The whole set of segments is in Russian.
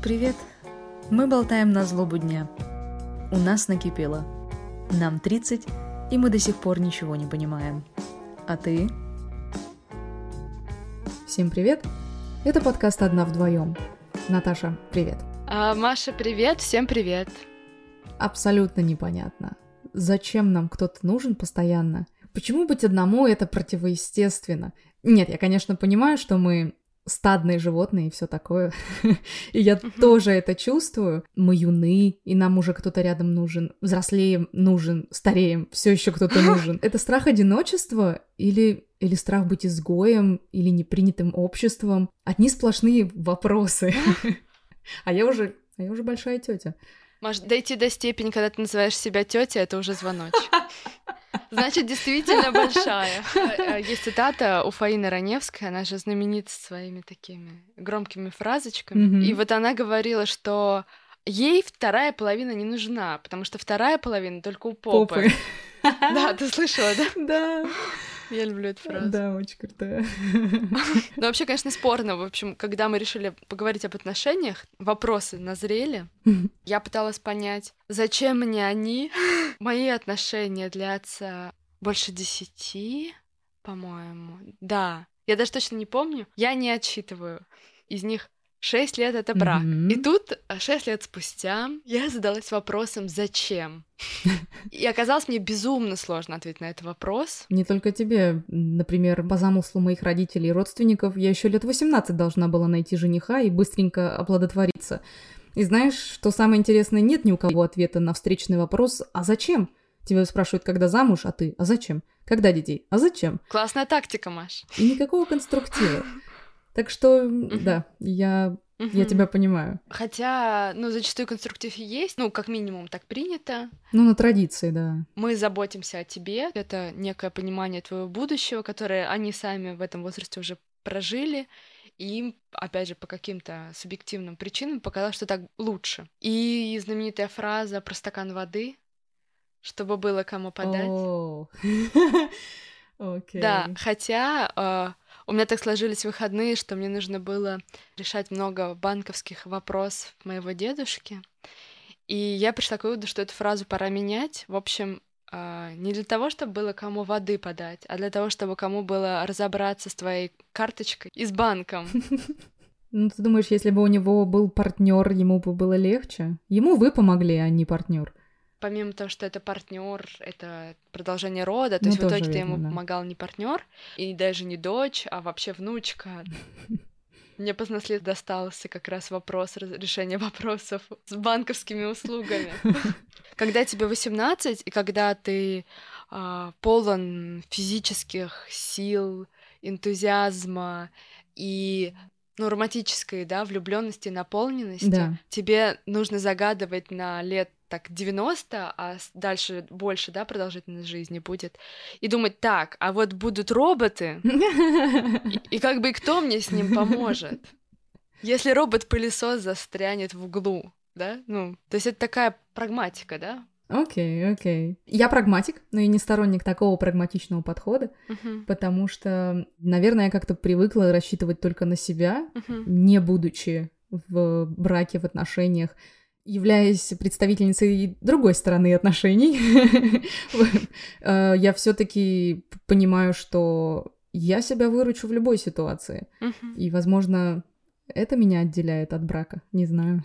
Привет! Мы болтаем на злобу дня. У нас накипело. Нам 30, и мы до сих пор ничего не понимаем. А ты? Всем привет! Это подкаст «Одна вдвоем». Наташа, привет. А, Маша, привет, всем привет. Абсолютно непонятно. Зачем нам кто-то нужен постоянно? Почему быть одному это противоестественно? Нет, я, конечно, понимаю, что мы стадные животные и все такое. и я тоже это чувствую. Мы юны, и нам уже кто-то рядом нужен. Взрослеем нужен, стареем, все еще кто-то нужен. это страх одиночества или или страх быть изгоем, или непринятым обществом. Одни сплошные вопросы. а я уже, а я уже большая тетя. Может, дойти до степени, когда ты называешь себя тетя, это уже звоночек. Значит, действительно большая. Э, есть цитата у Фаины Раневской, она же знаменита своими такими громкими фразочками. И вот она говорила, что ей вторая половина не нужна, потому что вторая половина только у попы. Да, ты слышала, да? Да. Я люблю эту фразу. Да, очень крутая. Ну, вообще, конечно, спорно. В общем, когда мы решили поговорить об отношениях, вопросы назрели. Я пыталась понять, зачем мне они. Мои отношения длятся больше десяти, по-моему. Да. Я даже точно не помню. Я не отсчитываю. Из них Шесть лет это брак. Mm-hmm. И тут, а, шесть лет спустя, я задалась вопросом, зачем? И оказалось мне безумно сложно ответить на этот вопрос. Не только тебе. Например, по замыслу моих родителей и родственников, я еще лет 18 должна была найти жениха и быстренько оплодотвориться. И знаешь, что самое интересное, нет ни у кого ответа на встречный вопрос «А зачем?» Тебя спрашивают, когда замуж, а ты «А зачем?» Когда детей? А зачем? Классная тактика, Маш. И никакого конструктива. Так что, да, я Угу. Я тебя понимаю. Хотя, ну, зачастую конструктив есть, ну, как минимум, так принято. Ну, на традиции, да. Мы заботимся о тебе, это некое понимание твоего будущего, которое они сами в этом возрасте уже прожили, и им, опять же, по каким-то субъективным причинам показалось, что так лучше. И знаменитая фраза про стакан воды, чтобы было кому подать. Окей. Да, хотя э, у меня так сложились выходные, что мне нужно было решать много банковских вопросов моего дедушки. И я пришла к выводу, что эту фразу пора менять. В общем, э, не для того, чтобы было кому воды подать, а для того, чтобы кому было разобраться с твоей карточкой и с банком. Ну, ты думаешь, если бы у него был партнер, ему бы было легче? Ему вы помогли, а не партнер помимо того, что это партнер, это продолжение рода, то ну, есть в итоге ты ему да. помогал не партнер и даже не дочь, а вообще внучка. Мне по наследству достался как раз вопрос решения вопросов с банковскими услугами. Когда тебе 18, и когда ты э, полон физических сил, энтузиазма и ну, романтической, да, влюбленности, наполненности, да. тебе нужно загадывать на лет так 90, а дальше больше, да, продолжительность жизни будет, и думать, так, а вот будут роботы, и, и как бы кто мне с ним поможет? Если робот-пылесос застрянет в углу, да, ну, то есть это такая прагматика, да, Окей, okay, окей. Okay. Я прагматик, но и не сторонник такого прагматичного подхода, uh-huh. потому что, наверное, я как-то привыкла рассчитывать только на себя, uh-huh. не будучи в браке, в отношениях, являясь представительницей другой стороны отношений, э, я все-таки понимаю, что я себя выручу в любой ситуации. И, возможно, это меня отделяет от брака, не знаю.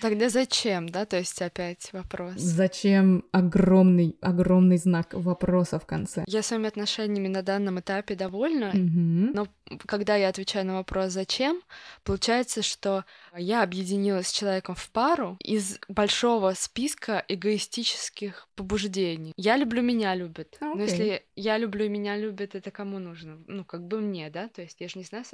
Тогда зачем, да? То есть опять вопрос. Зачем огромный, огромный знак вопроса в конце? Я своими отношениями на данном этапе довольна, угу. но когда я отвечаю на вопрос «зачем?», получается, что я объединилась с человеком в пару из большого списка эгоистических побуждений. Я люблю, меня любят. Okay. Но если я люблю и меня любят, это кому нужно? Ну, как бы мне, да? То есть я же не знаю,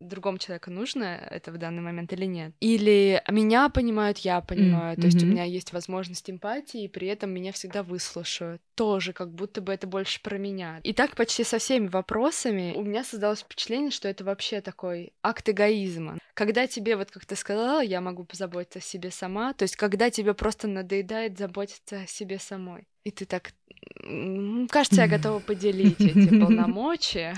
другому человеку нужно это в данный момент или нет. Или меня понимают, я понимаю. Mm-hmm. То есть у меня есть возможность эмпатии, и при этом меня всегда выслушают. Тоже как будто бы это больше про меня. И так почти со всеми вопросами у меня создалось впечатление, что это вообще такой акт эгоизма. Когда тебе, вот как ты сказала, я могу позаботиться о себе сама, то есть когда тебе просто надоедает заботиться о себе самой. И ты так Кажется, я готова поделить эти полномочия.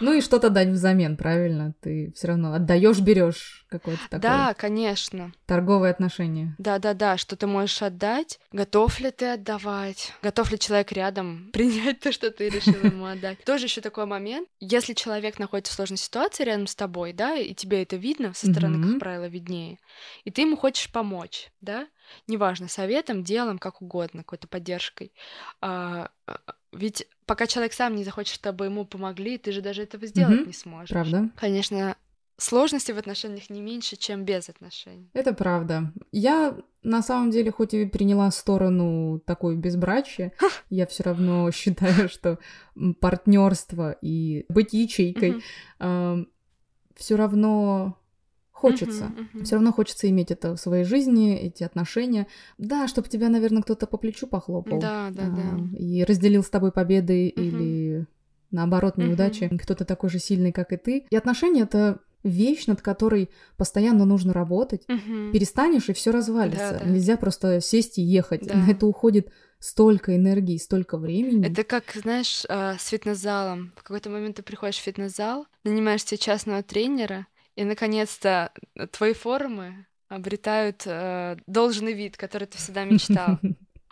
Ну и что-то дать взамен, правильно? Ты все равно отдаешь, берешь какое-то такое. Да, конечно. Торговые отношения. Да, да, да, что ты можешь отдать. Готов ли ты отдавать? Готов ли человек рядом принять то, что ты решил ему отдать? Тоже еще такой момент. Если человек находится в сложной ситуации рядом с тобой, да, и тебе это видно, со стороны, как правило, виднее, и ты ему хочешь помочь, да, неважно, советом, делом, как угодно, какой-то поддержкой. А, а, ведь пока человек сам не захочет, чтобы ему помогли, ты же даже этого сделать mm-hmm. не сможешь. Правда. Конечно, сложности в отношениях не меньше, чем без отношений. Это правда. Я на самом деле, хоть и приняла сторону такой безбрачия, я все равно считаю, что партнерство и быть ячейкой все равно Хочется. Uh-huh, uh-huh. Все равно хочется иметь это в своей жизни, эти отношения. Да, чтобы тебя, наверное, кто-то по плечу похлопал. Да, да, а, да. И разделил с тобой победы uh-huh. или наоборот неудачи. Uh-huh. Кто-то такой же сильный, как и ты. И отношения это вещь, над которой постоянно нужно работать. Угу. Перестанешь, и все развалится. Да, да. Нельзя просто сесть и ехать. Да. На это уходит столько энергии, столько времени. Это как, знаешь, а, с фитнес-залом. В какой-то момент ты приходишь в фитнес-зал, нанимаешь себе частного тренера, и, наконец-то, твои формы обретают э, должный вид, который ты всегда мечтал.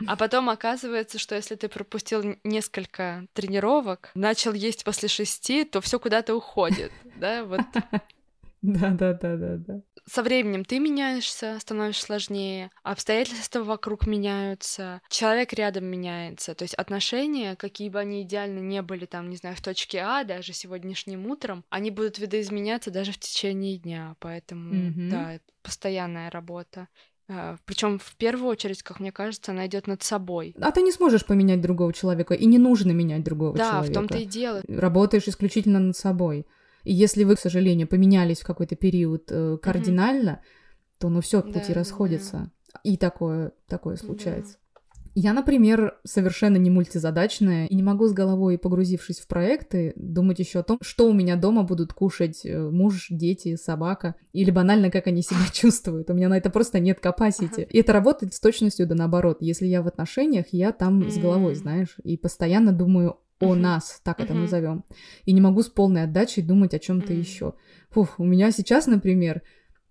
А потом оказывается, что если ты пропустил несколько тренировок, начал есть после шести, то все куда-то уходит, да, вот. Да, да, да, да, да со временем ты меняешься, становишься сложнее, обстоятельства вокруг меняются, человек рядом меняется. То есть отношения, какие бы они идеально не были, там, не знаю, в точке А, даже сегодняшним утром, они будут видоизменяться даже в течение дня. Поэтому, mm-hmm. да, постоянная работа. А, Причем в первую очередь, как мне кажется, она идет над собой. А ты не сможешь поменять другого человека, и не нужно менять другого да, человека. Да, в том-то и дело. Работаешь исключительно над собой. И если вы, к сожалению, поменялись в какой-то период э, кардинально, mm-hmm. то ну все, пути да, расходятся. Да. И такое, такое случается. Да. Я, например, совершенно не мультизадачная и не могу с головой, погрузившись в проекты, думать еще о том, что у меня дома будут кушать э, муж, дети, собака, или банально, как они себя чувствуют. У меня на это просто нет capacity. И это работает с точностью да наоборот. Если я в отношениях, я там с головой, знаешь, и постоянно думаю о нас, так это назовем. И не могу с полной отдачей думать о чем-то еще. Фух, у меня сейчас, например,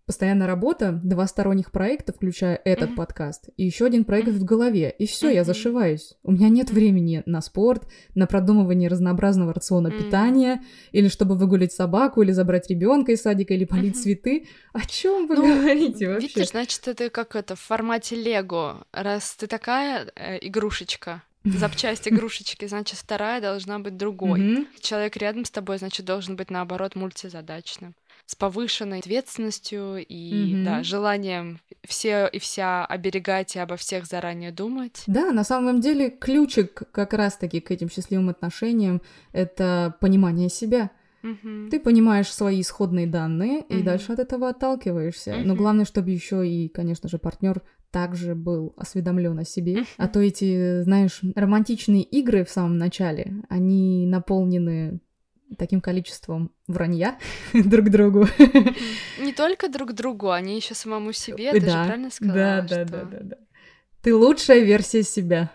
постоянная работа, два сторонних проекта, включая этот подкаст, и еще один проект в голове. И все, я зашиваюсь. У меня нет времени на спорт, на продумывание разнообразного рациона питания, или чтобы выгулить собаку, или забрать ребенка из садика, или полить цветы. О чем вы ну, говорите вообще? Видишь, значит, это как это в формате Лего. Раз ты такая э, игрушечка, запчасть игрушечки, значит, вторая должна быть другой. Mm-hmm. Человек рядом с тобой, значит, должен быть, наоборот, мультизадачным с повышенной ответственностью и mm-hmm. да, желанием все и вся оберегать и обо всех заранее думать. Да, на самом деле ключик как раз-таки к этим счастливым отношениям — это понимание себя. Mm-hmm. Ты понимаешь свои исходные данные mm-hmm. и дальше от этого отталкиваешься. Mm-hmm. Но главное, чтобы еще и, конечно же, партнер также был осведомлен о себе. А то эти, знаешь, романтичные игры в самом начале, они наполнены таким количеством вранья друг другу. Не только друг другу, они еще самому себе, ты да, же правильно сказала? Да, да, что... да, да, да. Ты лучшая версия себя.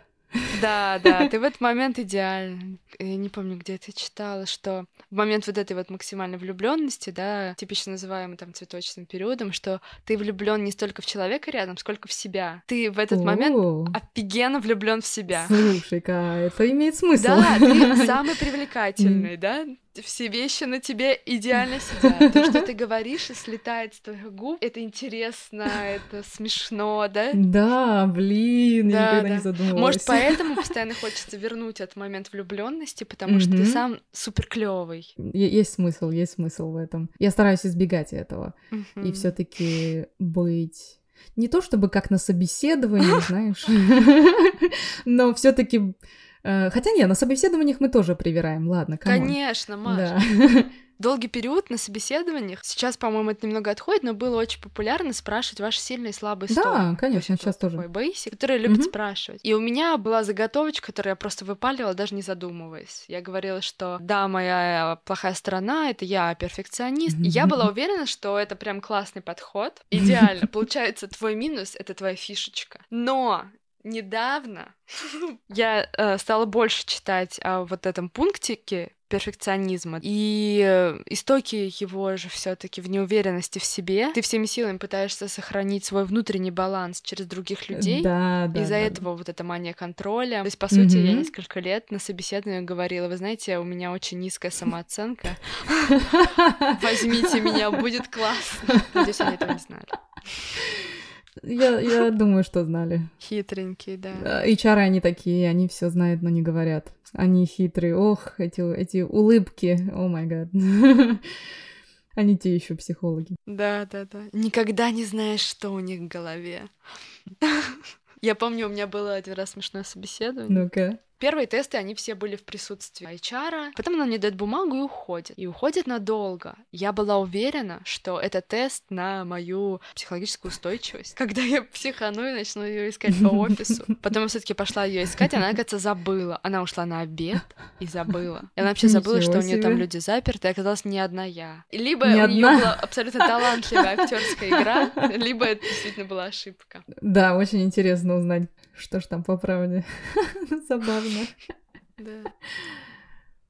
Да, да, ты в этот момент идеальный. Я не помню, где это читала, что в момент вот этой вот максимальной влюбленности, да, типично называемый там цветочным периодом, что ты влюблен не столько в человека рядом, сколько в себя. Ты в этот момент офигенно влюблен в себя. Слушай-ка, это имеет смысл. Да, ты самый привлекательный, да? все вещи на тебе идеально сидят. То, что ты говоришь и слетает с твоих губ, это интересно, это смешно, да? Да, блин, да, я никогда да. не задумывалась. Может, поэтому постоянно хочется вернуть этот момент влюбленности, потому что ты сам супер клевый. Есть смысл, есть смысл в этом. Я стараюсь избегать этого. И все-таки быть не то чтобы как на собеседовании, знаешь, но все-таки Э, хотя нет, на собеседованиях мы тоже привираем, ладно, come on. Конечно, Маша. Да. Долгий период на собеседованиях, сейчас, по-моему, это немного отходит, но было очень популярно спрашивать ваши сильные и слабые стороны. Да, конечно, сейчас тоже. Такой бейсик, которые любят угу. спрашивать. И у меня была заготовочка, которую я просто выпаливала, даже не задумываясь. Я говорила, что да, моя плохая сторона — это я перфекционист. И я была уверена, что это прям классный подход. Идеально. Получается, твой минус — это твоя фишечка. Но недавно я э, стала больше читать о вот этом пунктике перфекционизма. И истоки его же все таки в неуверенности в себе. Ты всеми силами пытаешься сохранить свой внутренний баланс через других людей. Да, да. Из-за да, этого да. вот эта мания контроля. То есть, по сути, mm-hmm. я несколько лет на собеседовании говорила, вы знаете, у меня очень низкая самооценка. Возьмите меня, будет классно. Надеюсь, они этого не знали. Я, я думаю, что знали. Хитренькие, да. HR они такие, они все знают, но не говорят. Они хитрые. Ох, эти, эти улыбки. О май гад. Они те еще психологи. Да, да, да. Никогда не знаешь, что у них в голове. Я помню, у меня было один раз смешное собеседование. Ну-ка. Первые тесты, они все были в присутствии HR. Потом она мне дает бумагу и уходит. И уходит надолго. Я была уверена, что это тест на мою психологическую устойчивость. Когда я психану и начну ее искать по офису. Потом я все-таки пошла ее искать, она, оказывается, забыла. Она ушла на обед и забыла. И она вообще забыла, что у нее там люди заперты, и оказалось не одна я. Либо не у нее была абсолютно талантливая актерская игра, либо это действительно была ошибка. Да, очень интересно узнать, что ж там по правде. Забавно. Да.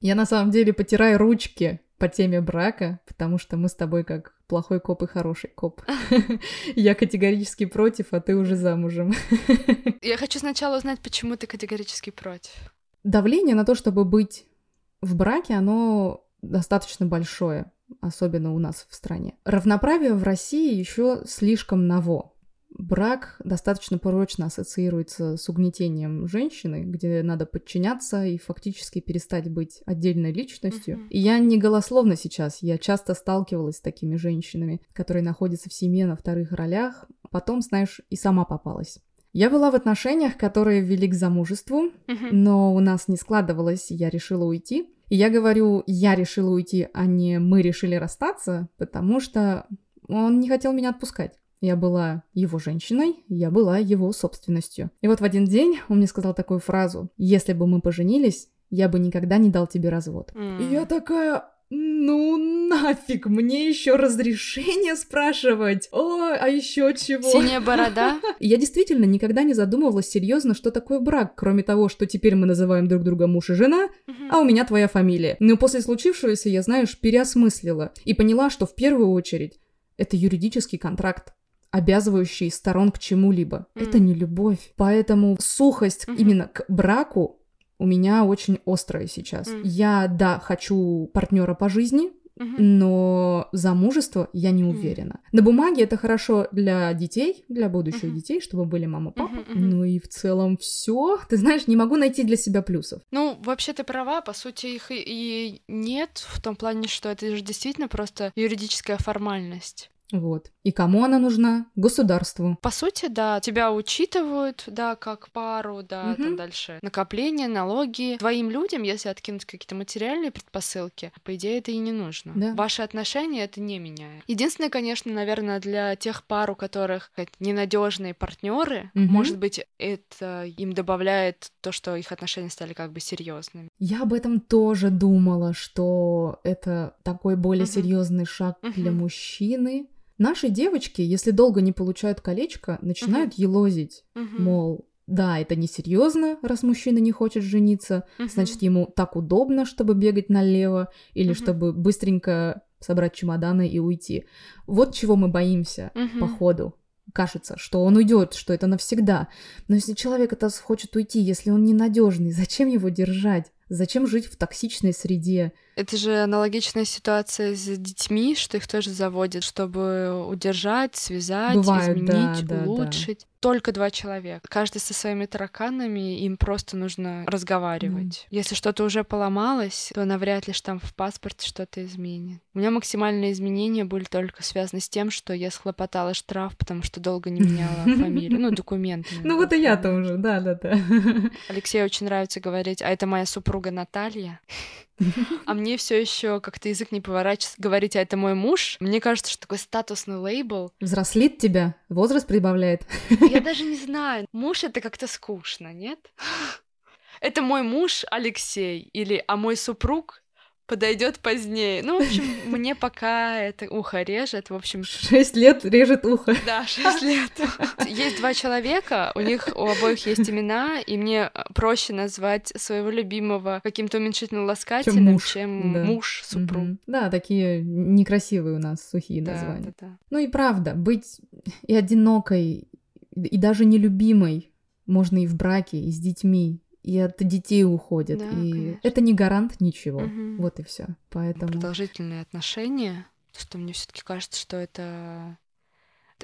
Я на самом деле потираю ручки по теме брака, потому что мы с тобой как плохой коп и хороший коп. Я категорически против, а ты уже замужем. Я хочу сначала узнать, почему ты категорически против. Давление на то, чтобы быть в браке, оно достаточно большое, особенно у нас в стране. Равноправие в России еще слишком ново брак достаточно порочно ассоциируется с угнетением женщины, где надо подчиняться и фактически перестать быть отдельной личностью. Mm-hmm. И я не голословно сейчас, я часто сталкивалась с такими женщинами, которые находятся в семье на вторых ролях, потом, знаешь, и сама попалась. Я была в отношениях, которые вели к замужеству, mm-hmm. но у нас не складывалось, и я решила уйти. И я говорю, я решила уйти, а не мы решили расстаться, потому что он не хотел меня отпускать. Я была его женщиной, я была его собственностью. И вот в один день он мне сказал такую фразу. Если бы мы поженились, я бы никогда не дал тебе развод. Mm. И я такая, ну нафиг, мне еще разрешение спрашивать. О, а еще чего? Синяя борода. Я действительно никогда не задумывалась серьезно, что такое брак, кроме того, что теперь мы называем друг друга муж и жена, а у меня твоя фамилия. Но после случившегося я, знаешь, переосмыслила и поняла, что в первую очередь это юридический контракт обязывающий сторон к чему-либо. Mm. Это не любовь. Поэтому сухость mm-hmm. именно к браку у меня очень острая сейчас. Mm. Я, да, хочу партнера по жизни, mm-hmm. но замужество я не уверена. Mm. На бумаге это хорошо для детей, для будущих mm-hmm. детей, чтобы были мама, папа. Mm-hmm. Ну и в целом все. Ты знаешь, не могу найти для себя плюсов. Ну, вообще ты права, по сути их и нет в том плане, что это же действительно просто юридическая формальность. Вот. И кому она нужна? Государству. По сути, да, тебя учитывают, да, как пару, да, угу. там дальше накопления, налоги. Твоим людям, если откинуть какие-то материальные предпосылки, по идее, это и не нужно. Да. Ваши отношения это не меняет. Единственное, конечно, наверное, для тех пар, у которых ненадежные партнеры, угу. может быть, это им добавляет то, что их отношения стали как бы серьезными. Я об этом тоже думала, что это такой более угу. серьезный шаг угу. для мужчины Наши девочки, если долго не получают колечко, начинают uh-huh. елозить, uh-huh. мол, да, это несерьезно, раз мужчина не хочет жениться, uh-huh. значит, ему так удобно, чтобы бегать налево, или uh-huh. чтобы быстренько собрать чемоданы и уйти. Вот чего мы боимся uh-huh. по ходу. Кажется, что он уйдет, что это навсегда. Но если человек это хочет уйти, если он ненадежный, зачем его держать? Зачем жить в токсичной среде? Это же аналогичная ситуация с детьми, что их тоже заводят, чтобы удержать, связать, Бывает, изменить, да, улучшить. Да, да. Только два человека. Каждый со своими тараканами, им просто нужно разговаривать. Mm. Если что-то уже поломалось, то навряд ли штамп в паспорте что-то изменит. У меня максимальные изменения были только связаны с тем, что я схлопотала штраф, потому что долго не меняла фамилию. Ну, документы. Ну, вот и я тоже, да-да-да. Алексею очень нравится говорить, а это моя супруга Наталья. А мне все еще как-то язык не поворачивается говорить, а это мой муж. Мне кажется, что такой статусный лейбл. Взрослит тебя, возраст прибавляет. Я даже не знаю. Муж это как-то скучно, нет? Это мой муж Алексей или а мой супруг подойдет позднее. Ну, в общем, мне пока это ухо режет, в общем... Шесть лет режет ухо. Да, шесть лет. Есть два человека, у них у обоих есть имена, и мне проще назвать своего любимого каким-то уменьшительным ласкательным, чем муж, чем да. муж супруг. Угу. Да, такие некрасивые у нас сухие да, названия. Да, да. Ну и правда, быть и одинокой, и даже нелюбимой можно и в браке, и с детьми, и от детей уходят. Да, и конечно. это не гарант ничего. Угу. Вот и все. Поэтому. Продолжительные отношения, что мне все-таки кажется, что это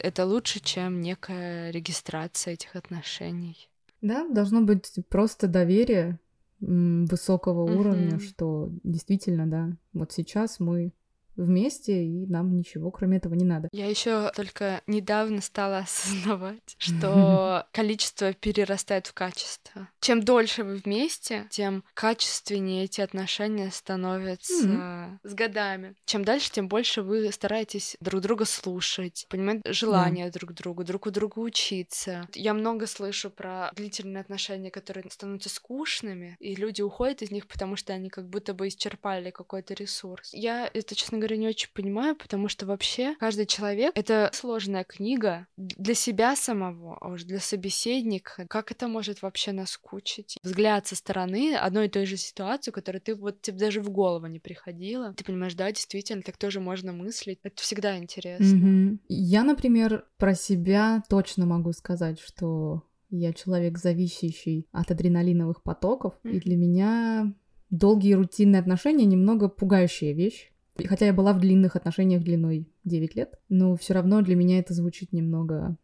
это лучше, чем некая регистрация этих отношений. Да, должно быть просто доверие высокого уровня, что действительно, да, вот сейчас мы вместе, и нам ничего кроме этого не надо. Я еще только недавно стала осознавать, что количество перерастает в качество. Чем дольше вы вместе, тем качественнее эти отношения становятся с годами. Чем дальше, тем больше вы стараетесь друг друга слушать, понимать желания друг друга, друг у друга учиться. Я много слышу про длительные отношения, которые становятся скучными, и люди уходят из них, потому что они как будто бы исчерпали какой-то ресурс. Я это, честно говоря, говоря, не очень понимаю, потому что вообще каждый человек — это сложная книга для себя самого, а уж для собеседника. Как это может вообще наскучить? Взгляд со стороны одной и той же ситуации, которую ты вот тебе даже в голову не приходила. Ты понимаешь, да, действительно, так тоже можно мыслить. Это всегда интересно. Mm-hmm. Я, например, про себя точно могу сказать, что я человек, зависящий от адреналиновых потоков, mm-hmm. и для меня долгие рутинные отношения немного пугающая вещь. Хотя я была в длинных отношениях длиной 9 лет, но все равно для меня это звучит немного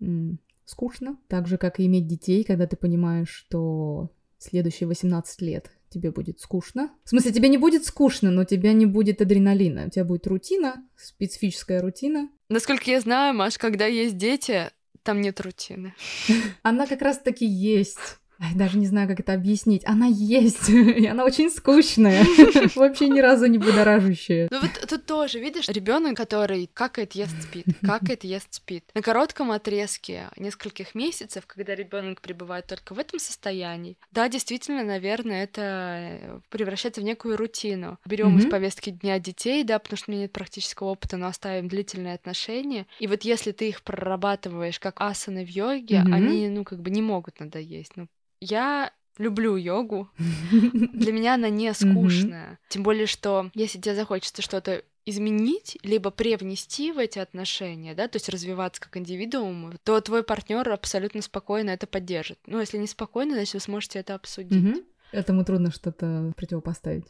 м- скучно. Так же, как и иметь детей, когда ты понимаешь, что следующие 18 лет тебе будет скучно. В смысле, тебе не будет скучно, но у тебя не будет адреналина. У тебя будет рутина, специфическая рутина. Насколько я знаю, Маш, когда есть дети, там нет рутины. Она как раз-таки есть. Даже не знаю, как это объяснить. Она есть, и она очень скучная, вообще ни разу не будоражащая. Ну вот тут тоже, видишь, ребенок, который какает, ест, спит, какает, ест, спит. На коротком отрезке нескольких месяцев, когда ребенок пребывает только в этом состоянии, да, действительно, наверное, это превращается в некую рутину. Берем из повестки дня детей, да, потому что у меня нет практического опыта, но оставим длительные отношения. И вот если ты их прорабатываешь как асаны в йоге, они, ну, как бы не могут надоесть. Ну, я люблю йогу. Для меня она не скучная. Тем более, что если тебе захочется что-то изменить, либо привнести в эти отношения, да, то есть развиваться как индивидуум, то твой партнер абсолютно спокойно это поддержит. Ну, если не спокойно, значит, вы сможете это обсудить. Этому трудно что-то противопоставить.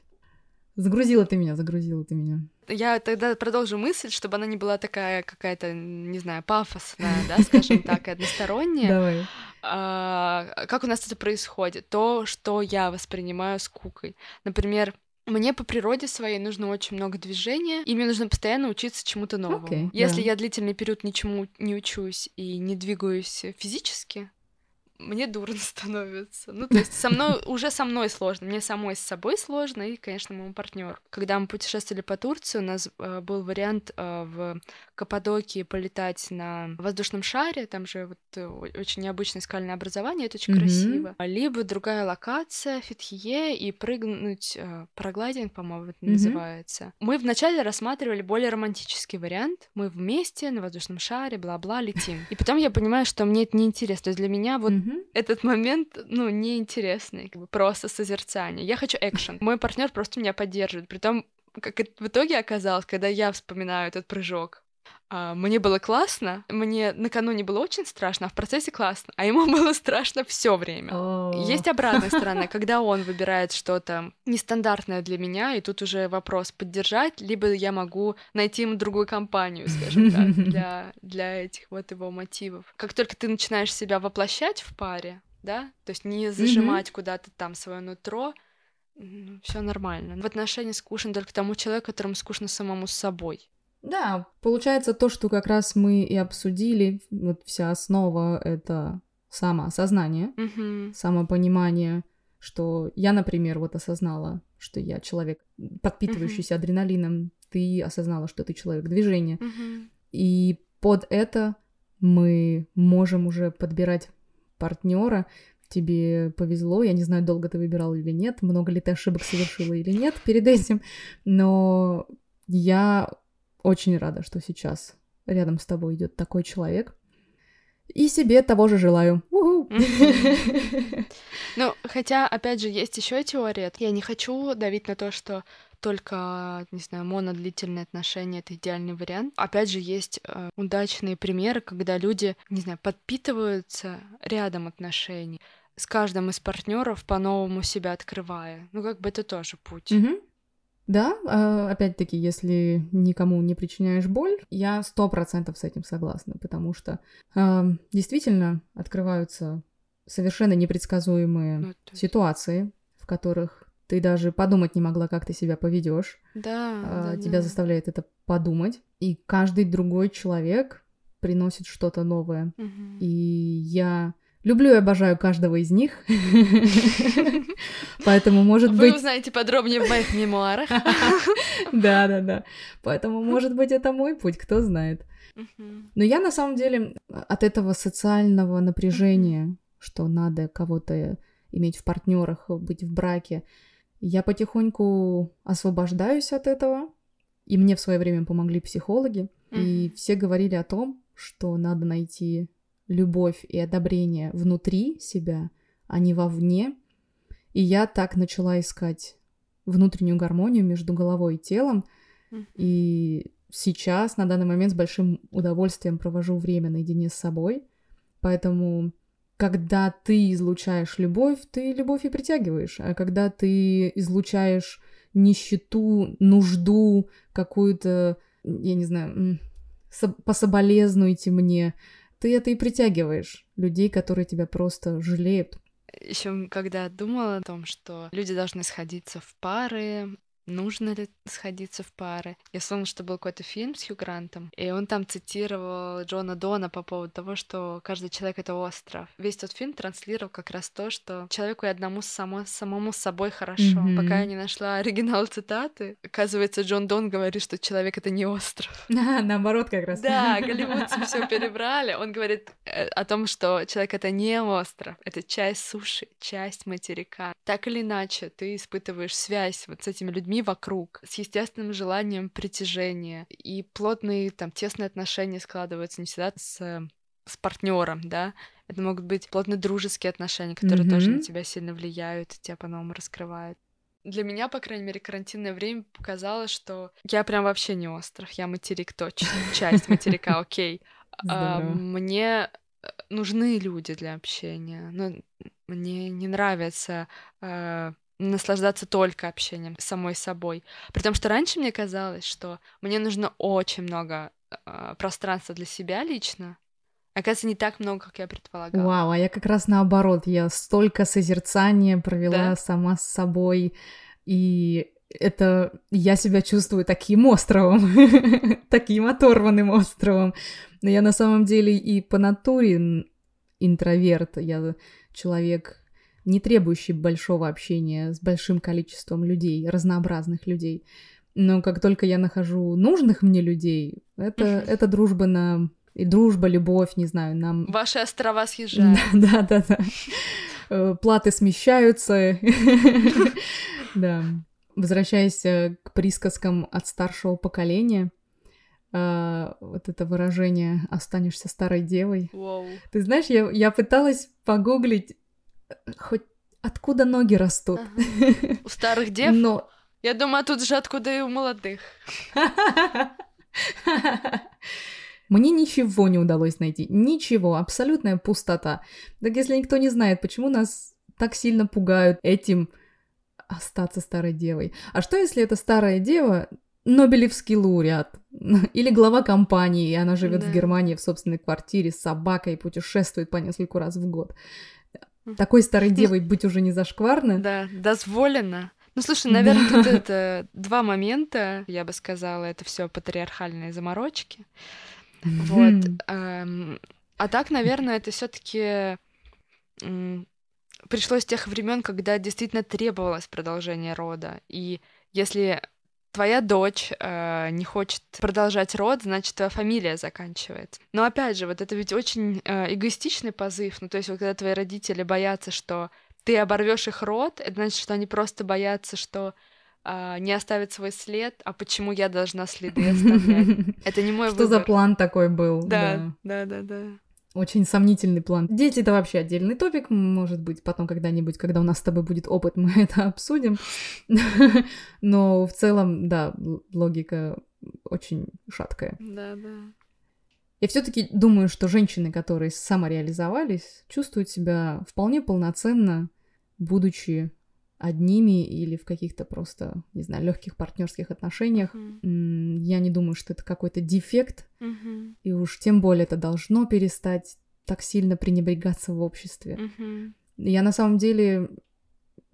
Загрузила ты меня, загрузила ты меня. Я тогда продолжу мысль, чтобы она не была такая какая-то, не знаю, пафосная, да, скажем так, односторонняя. Давай. А, как у нас это происходит? То, что я воспринимаю скукой. Например, мне по природе своей нужно очень много движения, и мне нужно постоянно учиться чему-то новому. Okay, Если yeah. я длительный период ничему не учусь и не двигаюсь физически, мне дурно становится. Ну, то есть со мной уже со мной сложно, мне самой с собой сложно, и, конечно, моему партнеру. Когда мы путешествовали по Турции, у нас э, был вариант э, в Каппадокии полетать на воздушном шаре, там же вот э, очень необычное скальное образование, это очень mm-hmm. красиво. Либо другая локация, Фетхие, и прыгнуть, э, параглайдинг, по-моему, это mm-hmm. называется. Мы вначале рассматривали более романтический вариант. Мы вместе на воздушном шаре, бла-бла, летим. И потом я понимаю, что мне это неинтересно. То есть для меня вот mm-hmm этот момент, ну, неинтересный, как бы просто созерцание. Я хочу экшен. Мой партнер просто меня поддерживает. Притом, как в итоге оказалось, когда я вспоминаю этот прыжок, мне было классно, мне накануне было очень страшно, а в процессе классно, а ему было страшно все время. Oh. Есть обратная сторона, когда он выбирает что-то нестандартное для меня, и тут уже вопрос поддержать, либо я могу найти ему другую компанию, скажем так, для, для этих вот его мотивов. Как только ты начинаешь себя воплощать в паре, да, то есть не зажимать mm-hmm. куда-то там свое нутро, ну, все нормально. В отношении скучно только тому человеку, которому скучно самому с собой. Да, получается то, что как раз мы и обсудили, вот вся основа — это самоосознание, mm-hmm. самопонимание, что я, например, вот осознала, что я человек, подпитывающийся mm-hmm. адреналином, ты осознала, что ты человек движения, mm-hmm. и под это мы можем уже подбирать партнера тебе повезло. Я не знаю, долго ты выбирал или нет, много ли ты ошибок совершила или нет перед этим, но я очень рада, что сейчас рядом с тобой идет такой человек. И себе того же желаю. Ну, хотя, опять же, есть еще теория. Я не хочу давить на то, что только, не знаю, монодлительные отношения — это идеальный вариант. Опять же, есть э, удачные примеры, когда люди, не знаю, подпитываются рядом отношений, с каждым из партнеров по-новому себя открывая. Ну, как бы это тоже путь. Mm-hmm. Да, а, опять-таки, если никому не причиняешь боль, я сто процентов с этим согласна, потому что э, действительно открываются совершенно непредсказуемые ну, ситуации, в которых ты даже подумать не могла, как ты себя поведешь. Да, э, да. Тебя да. заставляет это подумать, и каждый другой человек приносит что-то новое. Угу. И я Люблю и обожаю каждого из них. Поэтому, может быть... Вы узнаете подробнее в моих мемуарах. Да-да-да. Поэтому, может быть, это мой путь, кто знает. Но я, на самом деле, от этого социального напряжения, что надо кого-то иметь в партнерах, быть в браке, я потихоньку освобождаюсь от этого. И мне в свое время помогли психологи. И все говорили о том, что надо найти любовь и одобрение внутри себя, а не вовне. И я так начала искать внутреннюю гармонию между головой и телом. И сейчас, на данный момент, с большим удовольствием провожу время наедине с собой. Поэтому, когда ты излучаешь любовь, ты любовь и притягиваешь. А когда ты излучаешь нищету, нужду, какую-то, я не знаю, пособолезнуйте мне, ты это и притягиваешь. Людей, которые тебя просто жалеют. Еще когда думала о том, что люди должны сходиться в пары, нужно ли сходиться в пары. Я вспомнила, что был какой-то фильм с Хью Грантом, и он там цитировал Джона Дона по поводу того, что каждый человек — это остров. Весь тот фильм транслировал как раз то, что человеку и одному само, самому с собой хорошо. Mm-hmm. Пока я не нашла оригинал цитаты, оказывается, Джон Дон говорит, что человек — это не остров. Наоборот как раз. Да, голливудцы все перебрали. Он говорит э, о том, что человек — это не остров, это часть суши, часть материка. Так или иначе, ты испытываешь связь вот с этими людьми, людьми вокруг, с естественным желанием притяжения. И плотные, там, тесные отношения складываются не всегда с с партнером, да, это могут быть плотно дружеские отношения, которые mm-hmm. тоже на тебя сильно влияют, тебя по-новому раскрывают. Для меня, по крайней мере, карантинное время показало, что я прям вообще не остров, я материк точно, часть материка, окей. А, мне э, нужны люди для общения, но мне не нравится а, наслаждаться только общением с самой собой. При том, что раньше мне казалось, что мне нужно очень много э, пространства для себя лично. Оказывается, не так много, как я предполагала. Вау, а я как раз наоборот. Я столько созерцания провела да? сама с собой. И это я себя чувствую таким островом, таким оторванным островом. Но я на самом деле и по натуре интроверт. Я человек не требующий большого общения с большим количеством людей, разнообразных людей. Но как только я нахожу нужных мне людей, это, это дружба на... И дружба, любовь, не знаю, нам... Ваши острова съезжают. Да, да, да. Э, платы смещаются. Да. Возвращаясь э, к присказкам от старшего поколения, Uh, вот это выражение «останешься старой девой». Wow. Ты знаешь, я, я пыталась погуглить хоть откуда ноги растут. Ага. У старых дев? Но... Я думаю, тут же откуда и у молодых. Мне ничего не удалось найти. Ничего. Абсолютная пустота. Так если никто не знает, почему нас так сильно пугают этим остаться старой девой. А что если эта старая дева Нобелевский лауреат или глава компании, и она живет да. в Германии в собственной квартире с собакой и путешествует по нескольку раз в год. Такой старой девой быть уже не зашкварно. Да, дозволено. Ну, слушай, наверное, тут это два момента, я бы сказала, это все патриархальные заморочки. Вот. А так, наверное, это все-таки пришло с тех времен, когда действительно требовалось продолжение рода. И если твоя дочь э, не хочет продолжать род, значит, твоя фамилия заканчивается. Но опять же, вот это ведь очень э, эгоистичный позыв. Ну, то есть, вот когда твои родители боятся, что ты оборвешь их род, это значит, что они просто боятся, что э, не оставят свой след, а почему я должна следы оставлять? Это не мой Что за план такой был? Да, да, да, да. Очень сомнительный план. Дети — это вообще отдельный топик, может быть, потом когда-нибудь, когда у нас с тобой будет опыт, мы это обсудим. Но в целом, да, логика очень шаткая. Да, да. Я все-таки думаю, что женщины, которые самореализовались, чувствуют себя вполне полноценно, будучи одними или в каких-то просто, не знаю, легких партнерских отношениях. Mm-hmm. Я не думаю, что это какой-то дефект, mm-hmm. И уж тем более это должно перестать так сильно пренебрегаться в обществе. Mm-hmm. Я на самом деле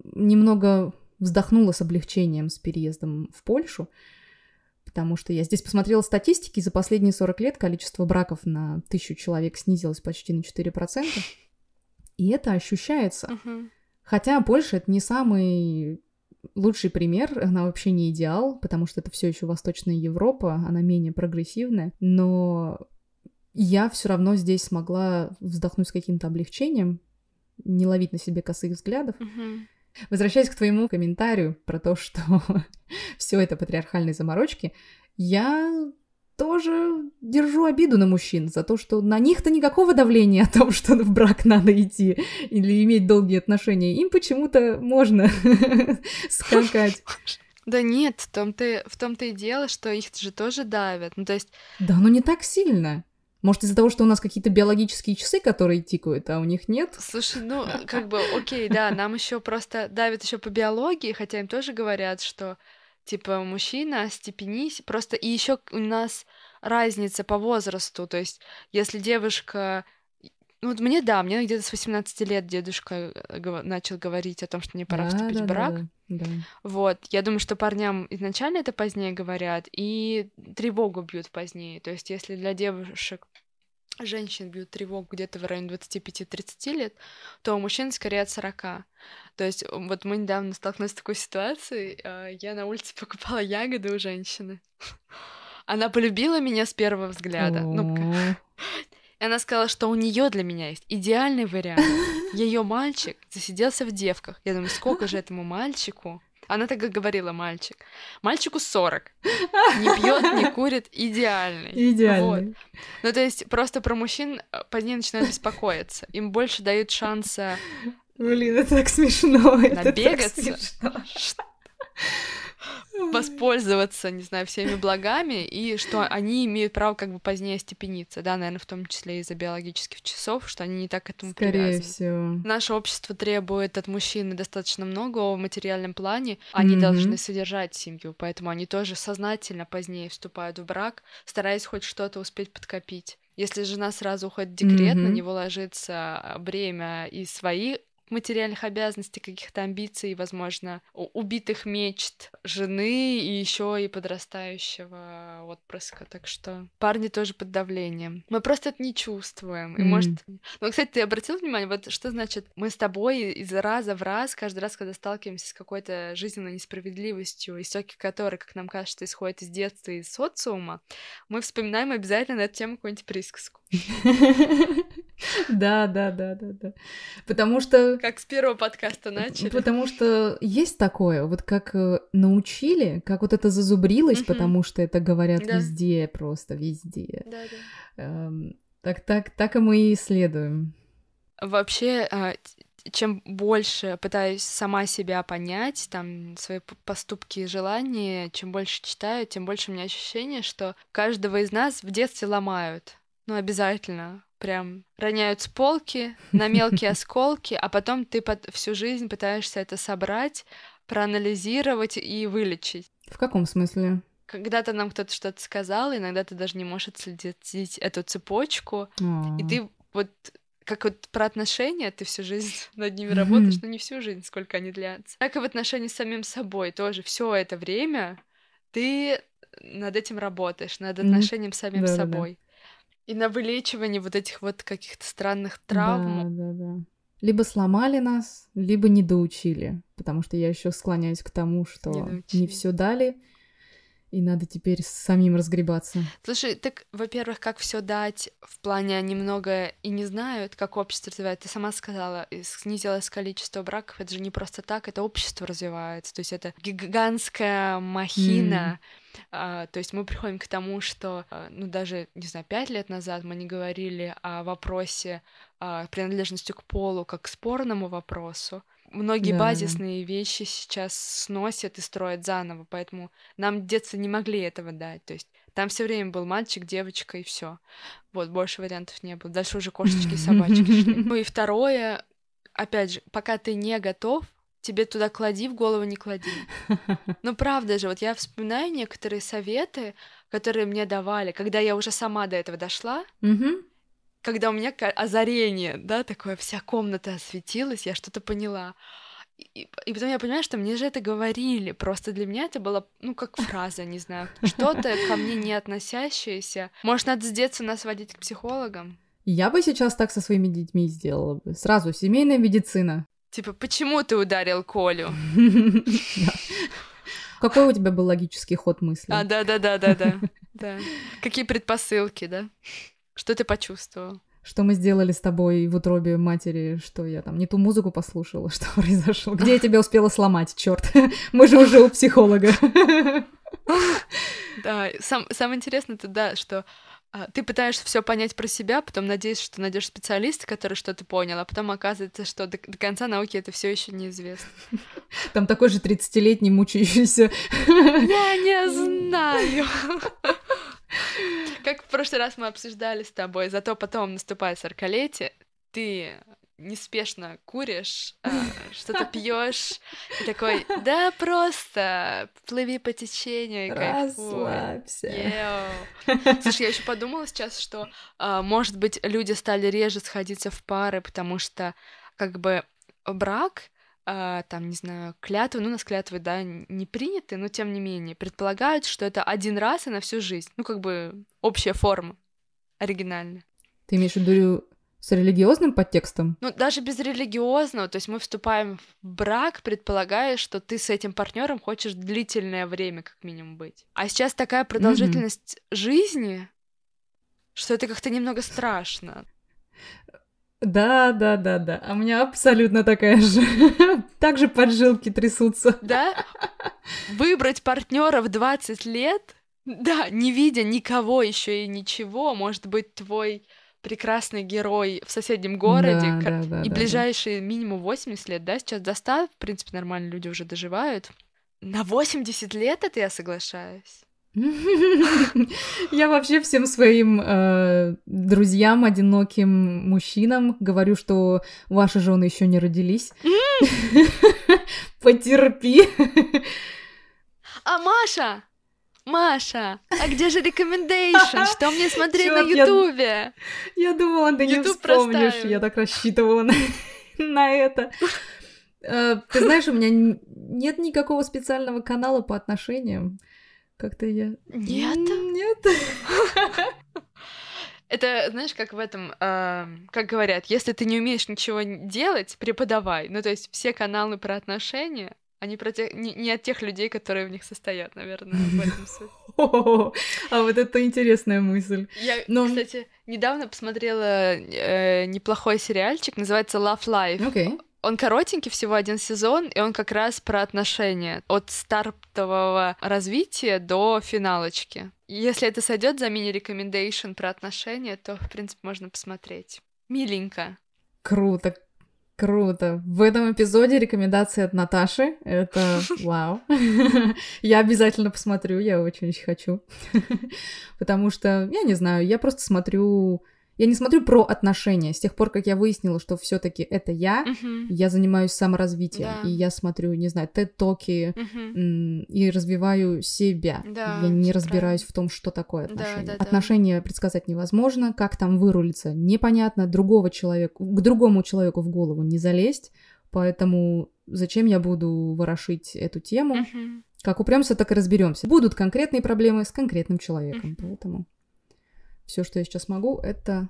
немного вздохнула с облегчением с переездом в Польшу, потому что я здесь посмотрела статистики, за последние 40 лет количество браков на тысячу человек снизилось почти на 4%, и это ощущается. Uh-huh. Хотя Польша это не самый лучший пример, она вообще не идеал, потому что это все еще Восточная Европа, она менее прогрессивная, но я все равно здесь смогла вздохнуть с каким-то облегчением, не ловить на себе косых взглядов. Uh-huh. Возвращаясь к твоему комментарию про то, что все это патриархальные заморочки, я тоже держу обиду на мужчин за то, что на них-то никакого давления о том, что в брак надо идти или иметь долгие отношения. Им почему-то можно скакать. Да нет, в том-то, в том-то и дело, что их же тоже давят. Ну, то есть... Да, но не так сильно. Может, из-за того, что у нас какие-то биологические часы, которые тикают, а у них нет? Слушай, ну, как бы, окей, да, нам еще просто давят еще по биологии, хотя им тоже говорят, что типа мужчина, степенись. Просто и еще у нас разница по возрасту. То есть, если девушка ну вот мне да, мне где-то с 18 лет дедушка э, начал говорить о том, что мне пора да, вступить да, в брак. Да, да, да. Вот, я думаю, что парням изначально это позднее говорят, и тревогу бьют позднее. То есть, если для девушек женщин бьют тревогу где-то в районе 25-30 лет, то у мужчин скорее от 40. То есть вот мы недавно столкнулись с такой ситуацией, а, я на улице покупала ягоды у женщины. Она полюбила меня с первого взгляда. Ну, и она сказала, что у нее для меня есть идеальный вариант. Ее мальчик засиделся в девках. Я думаю, сколько же этому мальчику она так и говорила, мальчик. Мальчику 40. Не пьет, не курит, идеальный. Идеальный. Вот. Ну, то есть просто про мужчин э, позднее начинают беспокоиться. Им больше дают шанса Блин, это так смешно. Набегаться. Это так смешно воспользоваться, не знаю, всеми благами, и что они имеют право как бы позднее степениться, да, наверное, в том числе из-за биологических часов, что они не так к этому Скорее привязаны. всего. Наше общество требует от мужчины достаточно много в материальном плане, они mm-hmm. должны содержать семью, поэтому они тоже сознательно позднее вступают в брак, стараясь хоть что-то успеть подкопить. Если жена сразу уходит в декрет, mm-hmm. на него ложится бремя и свои материальных обязанностей, каких-то амбиций, возможно, убитых мечт жены и еще и подрастающего отпрыска. Так что парни тоже под давлением. Мы просто это не чувствуем. И mm. может... Ну, кстати, ты обратил внимание, вот что значит мы с тобой из раза в раз, каждый раз, когда сталкиваемся с какой-то жизненной несправедливостью, истоки которой, как нам кажется, исходят из детства и из социума, мы вспоминаем обязательно на эту тему какую-нибудь присказку. Да, да, да, да, да. Потому что... Как с первого подкаста начали. Потому что есть такое, вот как э, научили, как вот это зазубрилось, потому что это говорят везде, просто везде. Да, да. Эм, так, так, так и мы и исследуем. Вообще, а, чем больше пытаюсь сама себя понять, там, свои поступки и желания, чем больше читаю, тем больше у меня ощущение, что каждого из нас в детстве ломают. Ну, обязательно. Прям роняют с полки на мелкие осколки, а потом ты под всю жизнь пытаешься это собрать, проанализировать и вылечить. В каком смысле? Когда-то нам кто-то что-то сказал, иногда ты даже не можешь отследить эту цепочку, и ты вот как вот про отношения, ты всю жизнь над ними работаешь, но не всю жизнь, сколько они длятся. Так и в отношении с самим собой тоже все это время ты над этим работаешь, над отношением с самим да, собой. Да, и на вылечивание вот этих вот каких-то странных травм. Да, да, да. Либо сломали нас, либо не доучили, потому что я еще склоняюсь к тому, что не, не все дали. и надо теперь самим разгребаться. Слушай, так, во-первых, как все дать в плане немного и не знают, как общество развивается. Ты сама сказала, снизилось количество браков, это же не просто так, это общество развивается. То есть это гигантская махина. Mm. А, то есть мы приходим к тому, что, а, ну, даже, не знаю, пять лет назад мы не говорили о вопросе а, принадлежности к полу как к спорному вопросу многие да, базисные вещи сейчас сносят и строят заново, поэтому нам деться не могли этого дать. То есть там все время был мальчик, девочка и все. Вот, больше вариантов не было. Дальше уже кошечки и собачки шли. Ну и второе, опять же, пока ты не готов, тебе туда клади, в голову не клади. Ну правда же, вот я вспоминаю некоторые советы, которые мне давали, когда я уже сама до этого дошла, когда у меня озарение, да, такое, вся комната осветилась, я что-то поняла. И, и потом я понимаю, что мне же это говорили. Просто для меня это было, ну, как фраза, не знаю. Что-то ко мне не относящееся. Может, надо с детства нас водить к психологам? Я бы сейчас так со своими детьми сделала бы. Сразу семейная медицина. Типа, почему ты ударил Колю? Какой у тебя был логический ход мысли? А, да-да-да-да-да. Да. Какие предпосылки, да? Что ты почувствовал? Что мы сделали с тобой в утробе матери, что я там не ту музыку послушала, что произошло? Где я тебя успела сломать, черт? Мы же уже у психолога. Да, сам, самое интересное это да, что ты пытаешься все понять про себя, потом надеешься, что найдешь специалиста, который что-то понял, а потом оказывается, что до, до конца науки это все еще неизвестно. Там такой же 30-летний мучающийся. Я не знаю. Как в прошлый раз мы обсуждали с тобой, зато потом наступает сорокалетие, ты неспешно куришь, а, что-то пьешь, и такой, да просто плыви по течению и Расслабься. Слушай, я еще подумала сейчас, что, а, может быть, люди стали реже сходиться в пары, потому что, как бы, брак а, там, не знаю, клятвы, ну, у нас клятвы, да, не приняты, но тем не менее, предполагают, что это один раз и на всю жизнь. Ну, как бы общая форма, оригинальная. Ты имеешь в виду с религиозным подтекстом? Ну, даже без религиозного, то есть мы вступаем в брак, предполагая, что ты с этим партнером хочешь длительное время, как минимум, быть. А сейчас такая продолжительность mm-hmm. жизни, что это как-то немного страшно. Да, да, да, да. А у меня абсолютно такая же. Также поджилки трясутся. Да? Выбрать партнера в 20 лет? Да, не видя никого еще и ничего, может быть, твой прекрасный герой в соседнем городе да, да, да, и да, ближайшие да. минимум 80 лет, да, сейчас до 100, в принципе, нормально люди уже доживают. На 80 лет это я соглашаюсь. Я вообще всем своим э, друзьям, одиноким мужчинам говорю, что ваши жены еще не родились. Потерпи. А Маша? Маша, а где же рекомендейшн? Что мне смотреть на Ютубе? Я думала, ты не вспомнишь. Я так рассчитывала на это. Э, ты знаешь, у меня нет никакого специального канала по отношениям. Как-то я... Нет? Нет. Это, знаешь, как в этом, э, как говорят, если ты не умеешь ничего делать, преподавай. Ну, то есть все каналы про отношения, они про тех, не, не от тех людей, которые в них состоят, наверное, в этом суть. А вот это интересная мысль. Я, Но... кстати, недавно посмотрела э, неплохой сериальчик, называется Love Life. Okay. Он коротенький, всего один сезон, и он как раз про отношения от стартового развития до финалочки. Если это сойдет за мини-рекомендейшн про отношения, то, в принципе, можно посмотреть. Миленько. Круто, Круто. В этом эпизоде рекомендации от Наташи. Это вау. Я обязательно посмотрю, я очень-очень хочу. Потому что, я не знаю, я просто смотрю я не смотрю про отношения. С тех пор, как я выяснила, что все-таки это я, uh-huh. я занимаюсь саморазвитием. Да. И я смотрю, не знаю, TED-токи uh-huh. и развиваю себя. Да, я не разбираюсь правильно. в том, что такое отношения. Да, да, отношения да. предсказать невозможно, как там вырулиться непонятно, другого человека, к другому человеку в голову не залезть. Поэтому зачем я буду ворошить эту тему? Uh-huh. Как упремся, так и разберемся. Будут конкретные проблемы с конкретным человеком, uh-huh. поэтому все, что я сейчас могу, это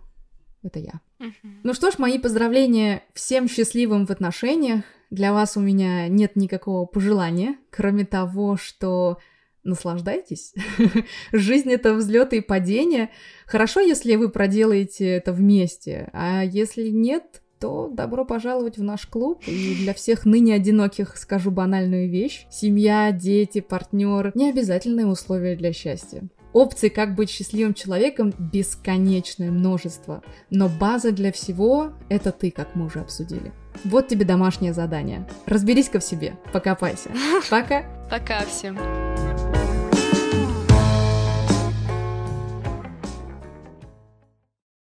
это я. Uh-huh. Ну что ж, мои поздравления всем счастливым в отношениях. Для вас у меня нет никакого пожелания, кроме того, что наслаждайтесь. Жизнь — это взлеты и падения. Хорошо, если вы проделаете это вместе, а если нет, то добро пожаловать в наш клуб. И для всех ныне одиноких скажу банальную вещь. Семья, дети, партнер — не обязательные условия для счастья. Опций, как быть счастливым человеком, бесконечное множество. Но база для всего — это ты, как мы уже обсудили. Вот тебе домашнее задание. Разберись-ка в себе, покопайся. Пока. Пока всем.